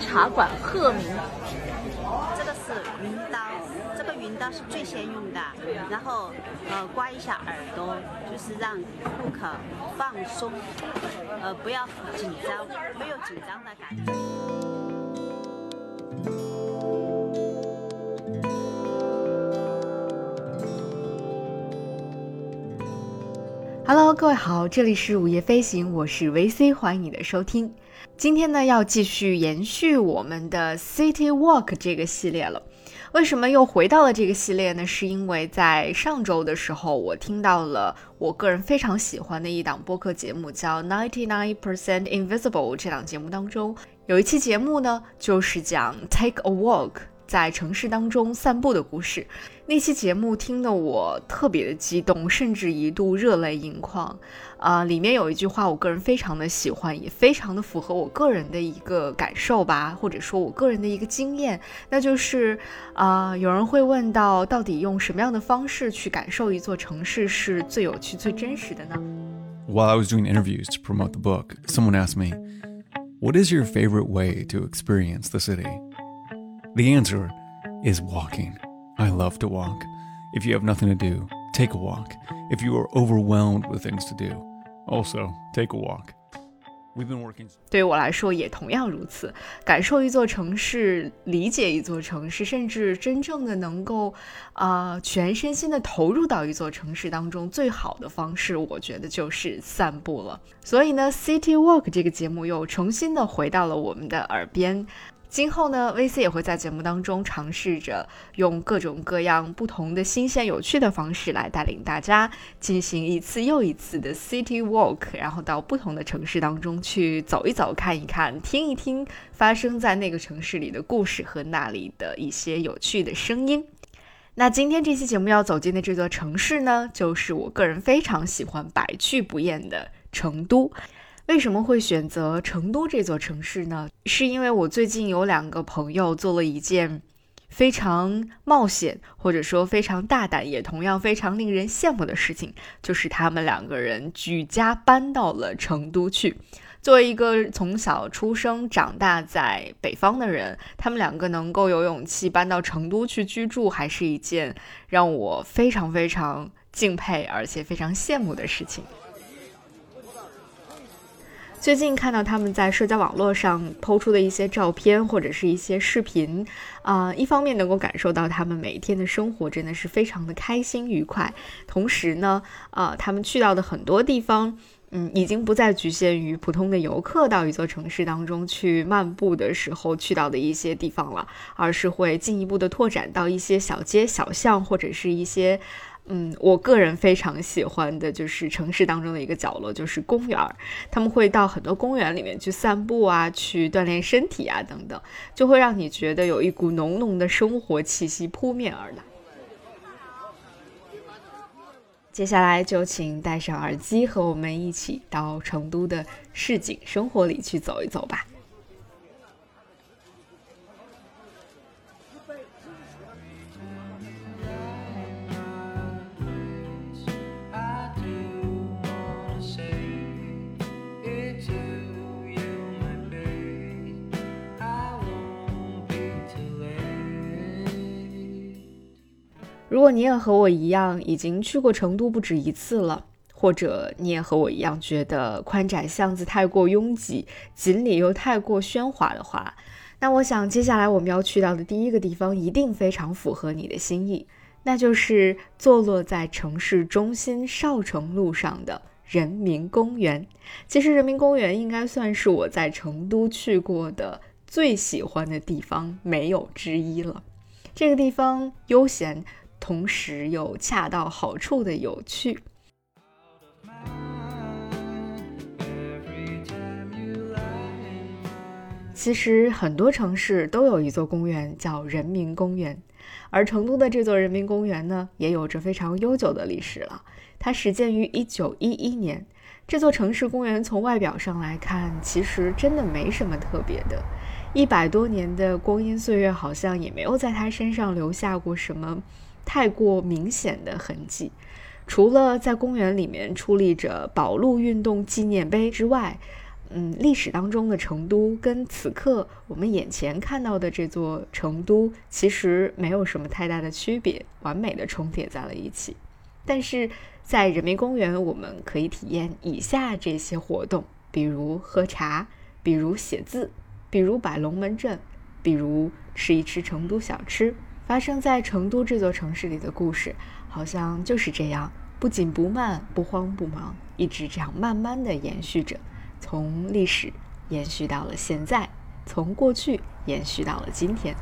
茶馆鹤鸣。这个是云刀，这个云刀是最先用的，然后呃刮一下耳朵，就是让顾客放松，呃不要紧张，没有紧张的感觉。Hello，各位好，这里是午夜飞行，我是 VC，欢迎你的收听。今天呢，要继续延续我们的 City Walk 这个系列了。为什么又回到了这个系列呢？是因为在上周的时候，我听到了我个人非常喜欢的一档播客节目，叫 Ninety Nine Percent Invisible。这档节目当中有一期节目呢，就是讲 Take a Walk。在城市当中散步的故事，那期节目听得我特别的激动，甚至一度热泪盈眶。啊，里面有一句话，我个人非常的喜欢，也非常的符合我个人的一个感受吧，或者说我个人的一个经验，那就是啊，有人会问到，到底用什么样的方式去感受一座城市是最有趣、最真实的呢？While I was doing interviews to promote the book, someone asked me, "What is your favorite way to experience the city?" The answer is walking. I love to walk. If you have nothing to do, take a walk. If you are overwhelmed with things to do, also take a walk. We've been working. 对于我来说也同样如此。感受一座城市，理解一座城市，甚至真正的能够啊、全身心的投入到一座城市当中，最好的方式，我觉得就是散步了。所以呢，City Walk 这个节目又重新的回到了我们的耳边。今后呢，VC 也会在节目当中尝试着用各种各样不同的新鲜有趣的方式来带领大家进行一次又一次的 City Walk，然后到不同的城市当中去走一走、看一看、听一听发生在那个城市里的故事和那里的一些有趣的声音。那今天这期节目要走进的这座城市呢，就是我个人非常喜欢、百去不厌的成都。为什么会选择成都这座城市呢？是因为我最近有两个朋友做了一件非常冒险，或者说非常大胆，也同样非常令人羡慕的事情，就是他们两个人举家搬到了成都去。作为一个从小出生长大在北方的人，他们两个能够有勇气搬到成都去居住，还是一件让我非常非常敬佩，而且非常羡慕的事情。最近看到他们在社交网络上抛出的一些照片或者是一些视频，啊，一方面能够感受到他们每一天的生活真的是非常的开心愉快，同时呢，啊，他们去到的很多地方，嗯，已经不再局限于普通的游客到一座城市当中去漫步的时候去到的一些地方了，而是会进一步的拓展到一些小街小巷或者是一些。嗯，我个人非常喜欢的就是城市当中的一个角落，就是公园儿。他们会到很多公园里面去散步啊，去锻炼身体啊，等等，就会让你觉得有一股浓浓的生活气息扑面而来。接下来就请戴上耳机，和我们一起到成都的市井生活里去走一走吧。如果你也和我一样已经去过成都不止一次了，或者你也和我一样觉得宽窄巷子太过拥挤，锦里又太过喧哗的话，那我想接下来我们要去到的第一个地方一定非常符合你的心意，那就是坐落在城市中心少城路上的人民公园。其实人民公园应该算是我在成都去过的最喜欢的地方，没有之一了。这个地方悠闲。同时又恰到好处的有趣。其实很多城市都有一座公园叫人民公园，而成都的这座人民公园呢，也有着非常悠久的历史了。它始建于一九一一年。这座城市公园从外表上来看，其实真的没什么特别的。一百多年的光阴岁月，好像也没有在它身上留下过什么。太过明显的痕迹，除了在公园里面矗立着保路运动纪念碑之外，嗯，历史当中的成都跟此刻我们眼前看到的这座成都其实没有什么太大的区别，完美的重叠在了一起。但是在人民公园，我们可以体验以下这些活动，比如喝茶，比如写字，比如摆龙门阵，比如吃一吃成都小吃。发生在成都这座城市里的故事，好像就是这样，不紧不慢，不慌不忙，一直这样慢慢的延续着。从历史延续到了现在，从过去延续到了今天。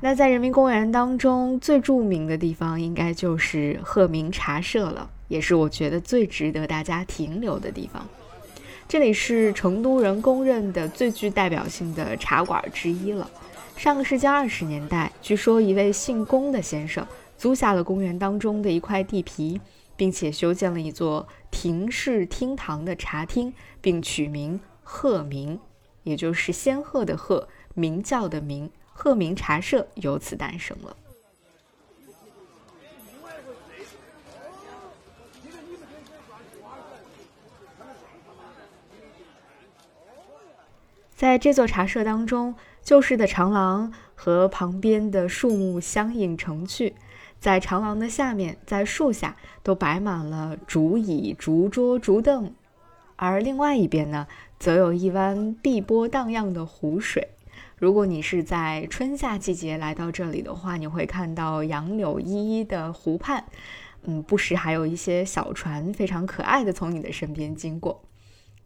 那在人民公园当中最著名的地方，应该就是鹤鸣茶社了，也是我觉得最值得大家停留的地方。这里是成都人公认的最具代表性的茶馆之一了。上个世纪二十年代，据说一位姓龚的先生。租下了公园当中的一块地皮，并且修建了一座亭式厅堂的茶厅，并取名“鹤鸣”，也就是仙鹤的鹤，鸣叫的鸣，鹤鸣茶社由此诞生了。在这座茶社当中，旧式的长廊和旁边的树木相映成趣。在长廊的下面，在树下都摆满了竹椅、竹桌、竹凳，而另外一边呢，则有一湾碧波荡漾的湖水。如果你是在春夏季节来到这里的话，你会看到杨柳依依的湖畔，嗯，不时还有一些小船非常可爱的从你的身边经过。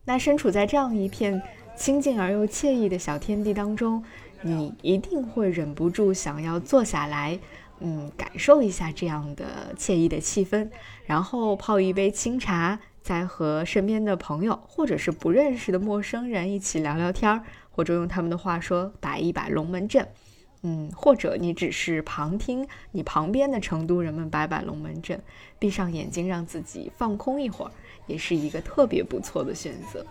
那身处在这样一片清静而又惬意的小天地当中，你一定会忍不住想要坐下来。嗯，感受一下这样的惬意的气氛，然后泡一杯清茶，再和身边的朋友或者是不认识的陌生人一起聊聊天儿，或者用他们的话说摆一摆龙门阵。嗯，或者你只是旁听你旁边的成都人们摆摆龙门阵，闭上眼睛让自己放空一会儿，也是一个特别不错的选择。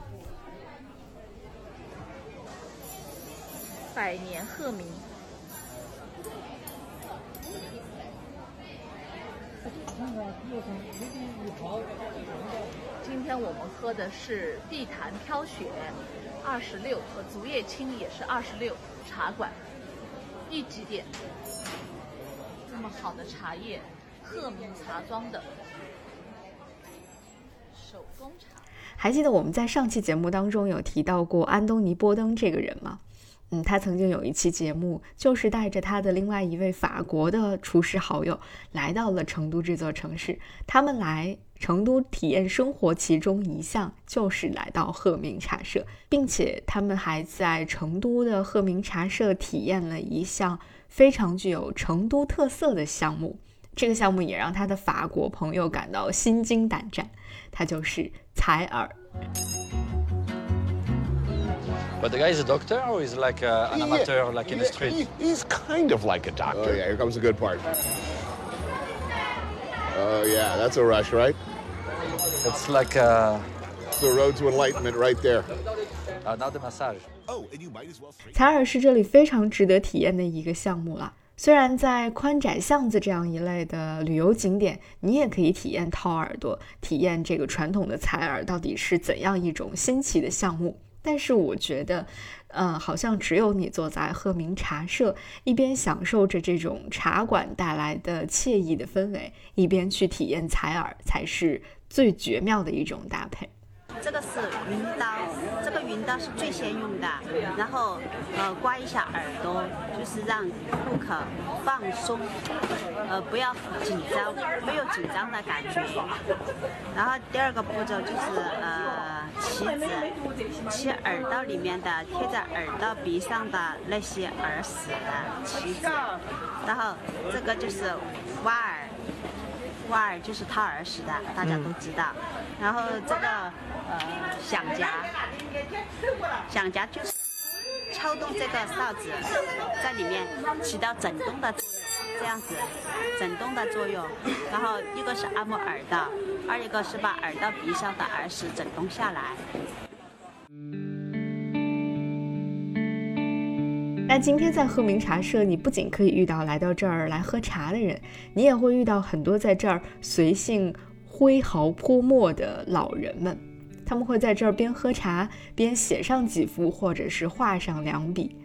百年鹤鸣。今天我们喝的是碧潭飘雪，二十六和竹叶青也是二十六茶馆，一级店。这么好的茶叶，鹤鸣茶庄的手工茶。还记得我们在上期节目当中有提到过安东尼·波登这个人吗？嗯，他曾经有一期节目，就是带着他的另外一位法国的厨师好友来到了成都这座城市。他们来成都体验生活，其中一项就是来到鹤鸣茶社，并且他们还在成都的鹤鸣茶社体验了一项非常具有成都特色的项目。这个项目也让他的法国朋友感到心惊胆战，他就是采耳。But the guy is a doctor or is like a, an amateur, like in the street? he's kind of like a doctor. Oh, yeah, here comes the good part. Oh, yeah, that's a rush, right? It's like a... the road to enlightenment right there. Uh, not the massage. Oh, and you might as well... 采耳是这里非常值得体验的一个项目了。虽然在宽窄巷子这样一类的旅游景点，你也可以体验掏耳朵，体验这个传统的采耳到底是怎样一种新奇的项目。但是我觉得，呃，好像只有你坐在鹤鸣茶社，一边享受着这种茶馆带来的惬意的氛围，一边去体验采耳，才是最绝妙的一种搭配。这个是云刀，这个云刀是最先用的，然后呃刮一下耳朵，就是让顾客放松，呃不要紧张，没有紧张的感觉。然后第二个步骤就是呃起子，起耳道里面的贴在耳道鼻上的那些耳屎的起子，然后这个就是挖耳。挖耳就是掏耳屎的，大家都知道。然后这个呃响夹，响夹就是敲动这个哨子，在里面起到震动的作用，这样子震动的作用。然后一个是按摩耳道，二一个是把耳道鼻上的耳屎震动下来。那今天在鹤鸣茶社，你不仅可以遇到来到这儿来喝茶的人，你也会遇到很多在这儿随性挥毫泼墨的老人们。他们会在这儿边喝茶边写上几幅，或者是画上两笔，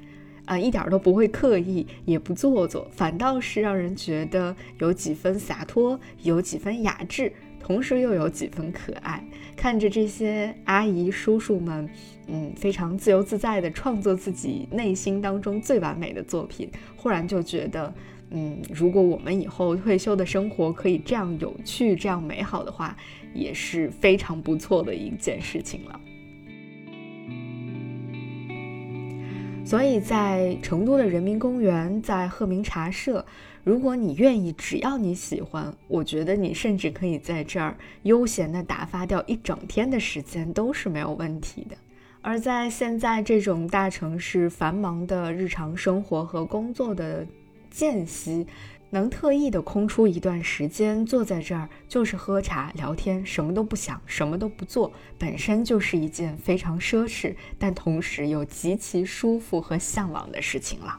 啊，一点都不会刻意，也不做作，反倒是让人觉得有几分洒脱，有几分雅致，同时又有几分可爱。看着这些阿姨叔叔们，嗯，非常自由自在地创作自己内心当中最完美的作品，忽然就觉得，嗯，如果我们以后退休的生活可以这样有趣、这样美好的话。也是非常不错的一件事情了。所以在成都的人民公园，在鹤鸣茶社，如果你愿意，只要你喜欢，我觉得你甚至可以在这儿悠闲的打发掉一整天的时间，都是没有问题的。而在现在这种大城市繁忙的日常生活和工作的间隙。能特意的空出一段时间坐在这儿，就是喝茶聊天，什么都不想，什么都不做，本身就是一件非常奢侈，但同时又极其舒服和向往的事情了。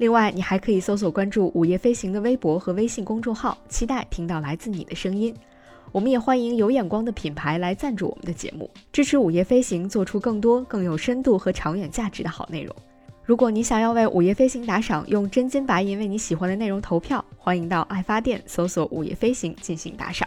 另外，你还可以搜索关注“午夜飞行”的微博和微信公众号，期待听到来自你的声音。我们也欢迎有眼光的品牌来赞助我们的节目，支持午夜飞行做出更多更有深度和长远价值的好内容。如果你想要为午夜飞行打赏，用真金白银为你喜欢的内容投票，欢迎到爱发电搜索“午夜飞行”进行打赏。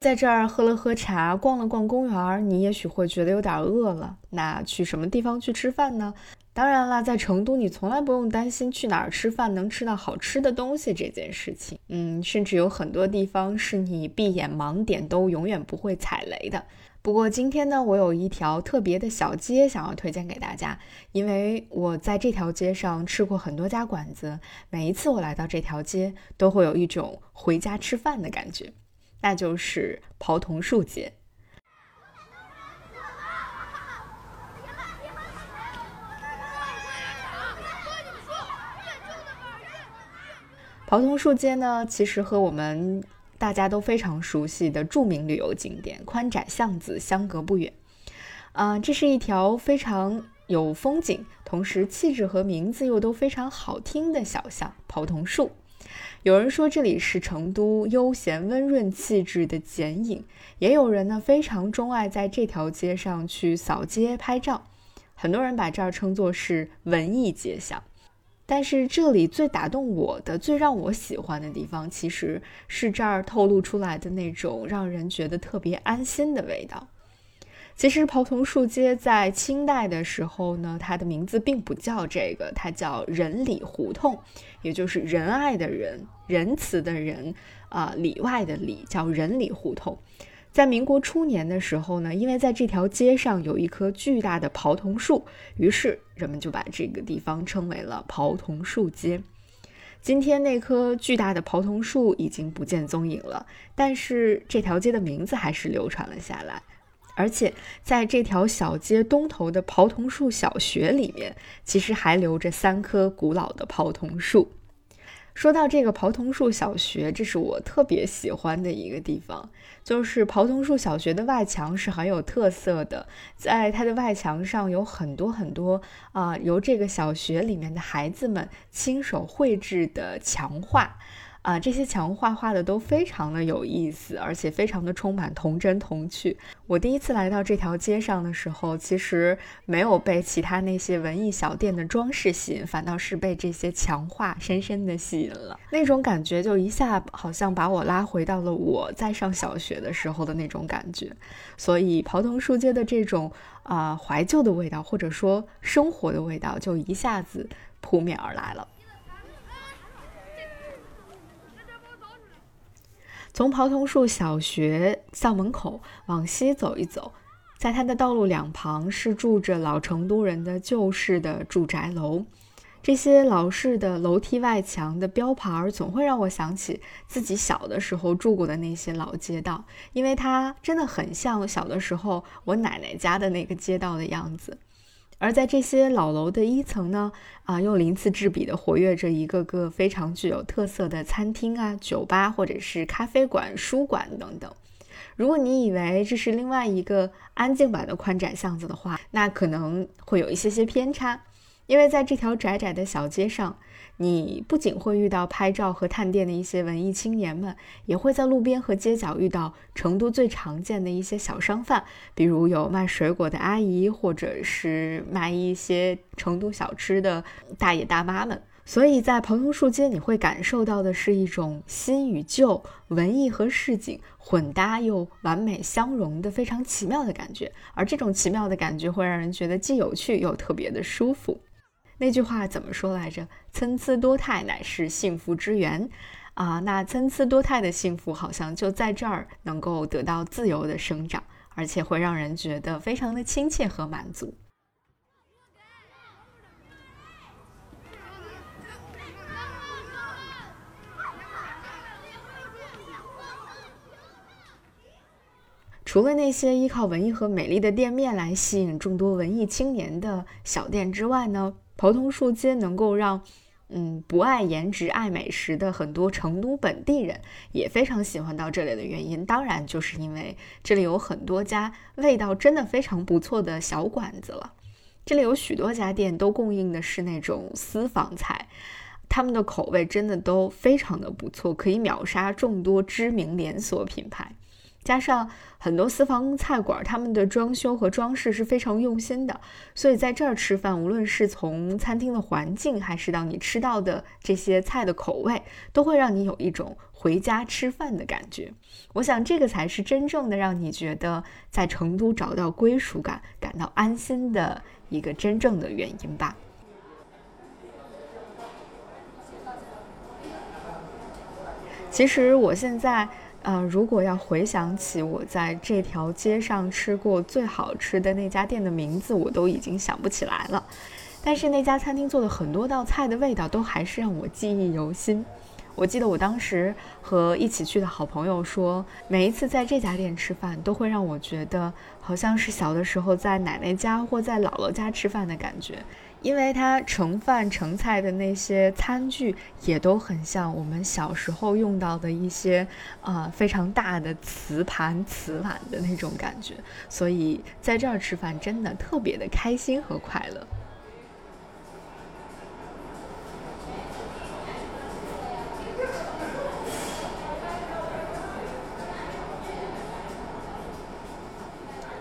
在这儿喝了喝茶，逛了逛公园，你也许会觉得有点饿了。那去什么地方去吃饭呢？当然啦，在成都，你从来不用担心去哪儿吃饭能吃到好吃的东西这件事情。嗯，甚至有很多地方是你闭眼盲点都永远不会踩雷的。不过今天呢，我有一条特别的小街想要推荐给大家，因为我在这条街上吃过很多家馆子，每一次我来到这条街，都会有一种回家吃饭的感觉，那就是刨桐树街。刨桐树街呢，其实和我们大家都非常熟悉的著名旅游景点宽窄巷子相隔不远。啊，这是一条非常有风景，同时气质和名字又都非常好听的小巷——刨桐树。有人说这里是成都悠闲温润气质的剪影，也有人呢非常钟爱在这条街上去扫街拍照。很多人把这儿称作是文艺街巷。但是这里最打动我的、最让我喜欢的地方，其实是这儿透露出来的那种让人觉得特别安心的味道。其实刨桐树街在清代的时候呢，它的名字并不叫这个，它叫仁里胡同，也就是仁爱的仁、仁慈的仁啊，里外的里，叫仁里胡同。在民国初年的时候呢，因为在这条街上有一棵巨大的刨桐树，于是人们就把这个地方称为了刨桐树街。今天那棵巨大的刨桐树已经不见踪影了，但是这条街的名字还是流传了下来。而且在这条小街东头的刨桐树小学里面，其实还留着三棵古老的刨桐树。说到这个刨桐树小学，这是我特别喜欢的一个地方。就是刨桐树小学的外墙是很有特色的，在它的外墙上有很多很多啊，由这个小学里面的孩子们亲手绘制的墙画。啊，这些墙画画的都非常的有意思，而且非常的充满童真童趣。我第一次来到这条街上的时候，其实没有被其他那些文艺小店的装饰吸引，反倒是被这些墙画深深的吸引了。那种感觉就一下好像把我拉回到了我在上小学的时候的那种感觉。所以刨桐树街的这种啊怀旧的味道，或者说生活的味道，就一下子扑面而来了。从袍桐树小学校门口往西走一走，在它的道路两旁是住着老成都人的旧式的住宅楼。这些老式的楼梯外墙的标牌总会让我想起自己小的时候住过的那些老街道，因为它真的很像小的时候我奶奶家的那个街道的样子。而在这些老楼的一层呢，啊，又鳞次栉比的活跃着一个个非常具有特色的餐厅啊、酒吧或者是咖啡馆、书馆等等。如果你以为这是另外一个安静版的宽窄巷子的话，那可能会有一些些偏差。因为在这条窄窄的小街上，你不仅会遇到拍照和探店的一些文艺青年们，也会在路边和街角遇到成都最常见的一些小商贩，比如有卖水果的阿姨，或者是卖一些成都小吃的大爷大妈们。所以在蓬松树街，你会感受到的是一种新与旧、文艺和市井混搭又完美相融的非常奇妙的感觉，而这种奇妙的感觉会让人觉得既有趣又特别的舒服。那句话怎么说来着？参差多态乃是幸福之源，啊，那参差多态的幸福好像就在这儿能够得到自由的生长，而且会让人觉得非常的亲切和满足。除了那些依靠文艺和美丽的店面来吸引众多文艺青年的小店之外呢？袍桐树街能够让，嗯，不爱颜值、爱美食的很多成都本地人也非常喜欢到这里的原因，当然就是因为这里有很多家味道真的非常不错的小馆子了。这里有许多家店都供应的是那种私房菜，他们的口味真的都非常的不错，可以秒杀众多知名连锁品牌。加上很多私房菜馆，他们的装修和装饰是非常用心的，所以在这儿吃饭，无论是从餐厅的环境，还是到你吃到的这些菜的口味，都会让你有一种回家吃饭的感觉。我想，这个才是真正的让你觉得在成都找到归属感、感到安心的一个真正的原因吧。其实我现在。呃，如果要回想起我在这条街上吃过最好吃的那家店的名字，我都已经想不起来了。但是那家餐厅做的很多道菜的味道都还是让我记忆犹新。我记得我当时和一起去的好朋友说，每一次在这家店吃饭，都会让我觉得好像是小的时候在奶奶家或在姥姥家吃饭的感觉。因为它盛饭盛菜的那些餐具也都很像我们小时候用到的一些啊非常大的瓷盘瓷碗的那种感觉，所以在这儿吃饭真的特别的开心和快乐。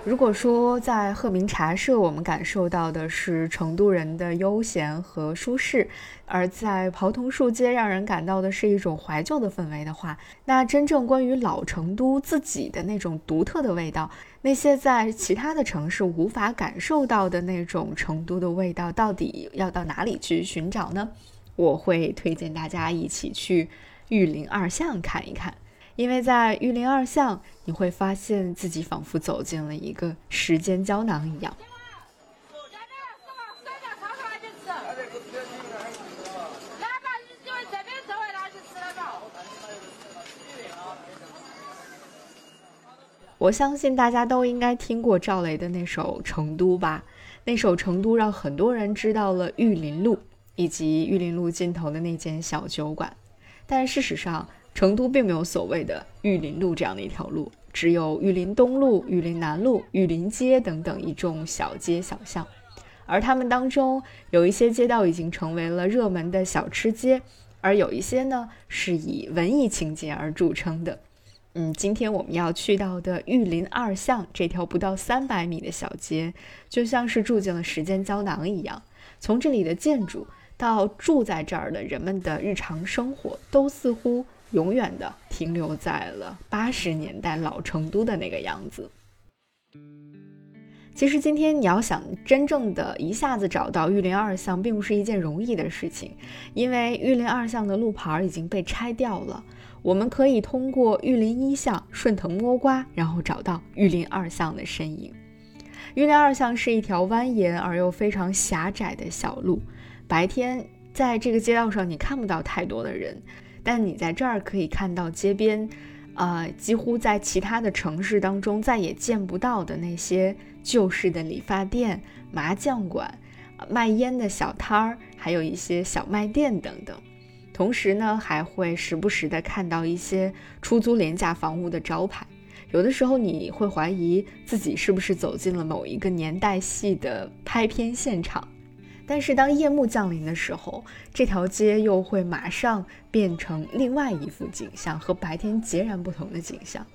如果说在鹤鸣茶社，我们感受到的是成都人的悠闲和舒适，而在袍桐树街，让人感到的是一种怀旧的氛围的话，那真正关于老成都自己的那种独特的味道，那些在其他的城市无法感受到的那种成都的味道，到底要到哪里去寻找呢？我会推荐大家一起去玉林二巷看一看。因为在玉林二巷，你会发现自己仿佛走进了一个时间胶囊一样。我相信大家都应该听过赵雷的那首《成都》吧？那首《成都》让很多人知道了玉林路以及玉林路尽头的那间小酒馆，但事实上。成都并没有所谓的玉林路这样的一条路，只有玉林东路、玉林南路、玉林街等等一众小街小巷，而他们当中有一些街道已经成为了热门的小吃街，而有一些呢是以文艺情节而著称的。嗯，今天我们要去到的玉林二巷这条不到三百米的小街，就像是住进了时间胶囊一样，从这里的建筑到住在这儿的人们的日常生活，都似乎。永远的停留在了八十年代老成都的那个样子。其实今天你要想真正的一下子找到玉林二巷，并不是一件容易的事情，因为玉林二巷的路牌已经被拆掉了。我们可以通过玉林一巷顺藤摸瓜，然后找到玉林二巷的身影。玉林二巷是一条蜿蜒而又非常狭窄的小路，白天在这个街道上你看不到太多的人，但你在这儿可以看到街边，呃，几乎在其他的城市当中再也见不到的那些旧式的理发店、麻将馆、卖烟的小摊儿，还有一些小卖店等等。同时呢，还会时不时的看到一些出租廉价房屋的招牌，有的时候你会怀疑自己是不是走进了某一个年代戏的拍片现场。但是当夜幕降临的时候，这条街又会马上变成另外一幅景象，和白天截然不同的景象。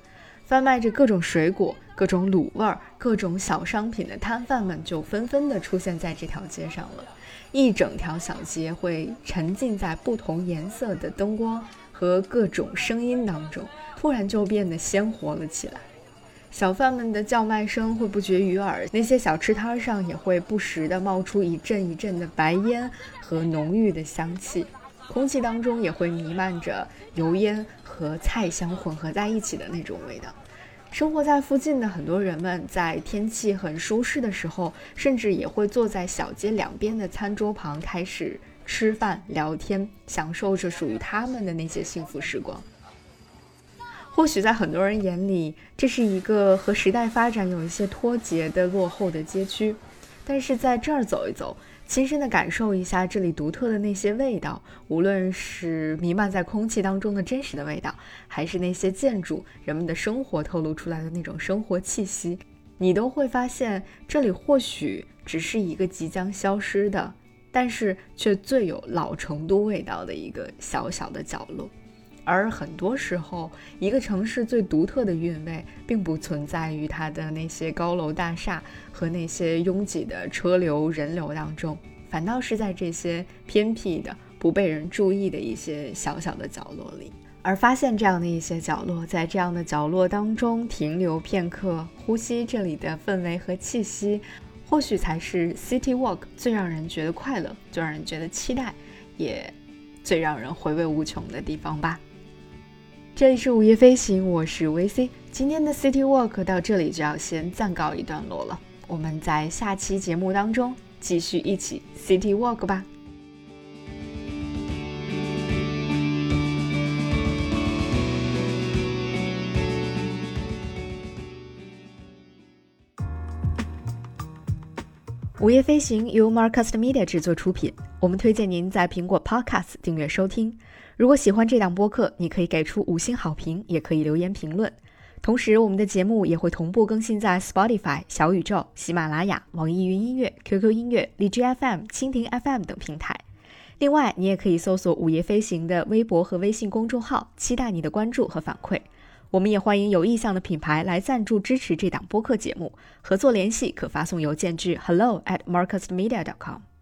贩卖着各种水果、各种卤味儿、各种小商品的摊贩们就纷纷的出现在这条街上了。一整条小街会沉浸在不同颜色的灯光和各种声音当中，突然就变得鲜活了起来。小贩们的叫卖声会不绝于耳，那些小吃摊上也会不时地冒出一阵一阵的白烟和浓郁的香气，空气当中也会弥漫着油烟和菜香混合在一起的那种味道。生活在附近的很多人们，在天气很舒适的时候，甚至也会坐在小街两边的餐桌旁，开始吃饭、聊天，享受着属于他们的那些幸福时光。或许在很多人眼里，这是一个和时代发展有一些脱节的落后的街区，但是在这儿走一走。亲身的感受一下这里独特的那些味道，无论是弥漫在空气当中的真实的味道，还是那些建筑、人们的生活透露出来的那种生活气息，你都会发现这里或许只是一个即将消失的，但是却最有老成都味道的一个小小的角落。而很多时候，一个城市最独特的韵味，并不存在于它的那些高楼大厦和那些拥挤的车流人流当中，反倒是在这些偏僻的、不被人注意的一些小小的角落里。而发现这样的一些角落，在这样的角落当中停留片刻，呼吸这里的氛围和气息，或许才是 City Walk 最让人觉得快乐、最让人觉得期待，也最让人回味无穷的地方吧。这里是午夜飞行，我是 VC。今天的 City Walk 到这里就要先暂告一段落了，我们在下期节目当中继续一起 City Walk 吧。午夜飞行由 Marcus Media 制作出品，我们推荐您在苹果 Podcast 订阅收听。如果喜欢这档播客，你可以给出五星好评，也可以留言评论。同时，我们的节目也会同步更新在 Spotify、小宇宙、喜马拉雅、网易云音乐、QQ 音乐、荔枝 FM、蜻蜓 FM 等平台。另外，你也可以搜索“午夜飞行”的微博和微信公众号，期待你的关注和反馈。我们也欢迎有意向的品牌来赞助支持这档播客节目。合作联系可发送邮件至 hello at marcusmedia.com。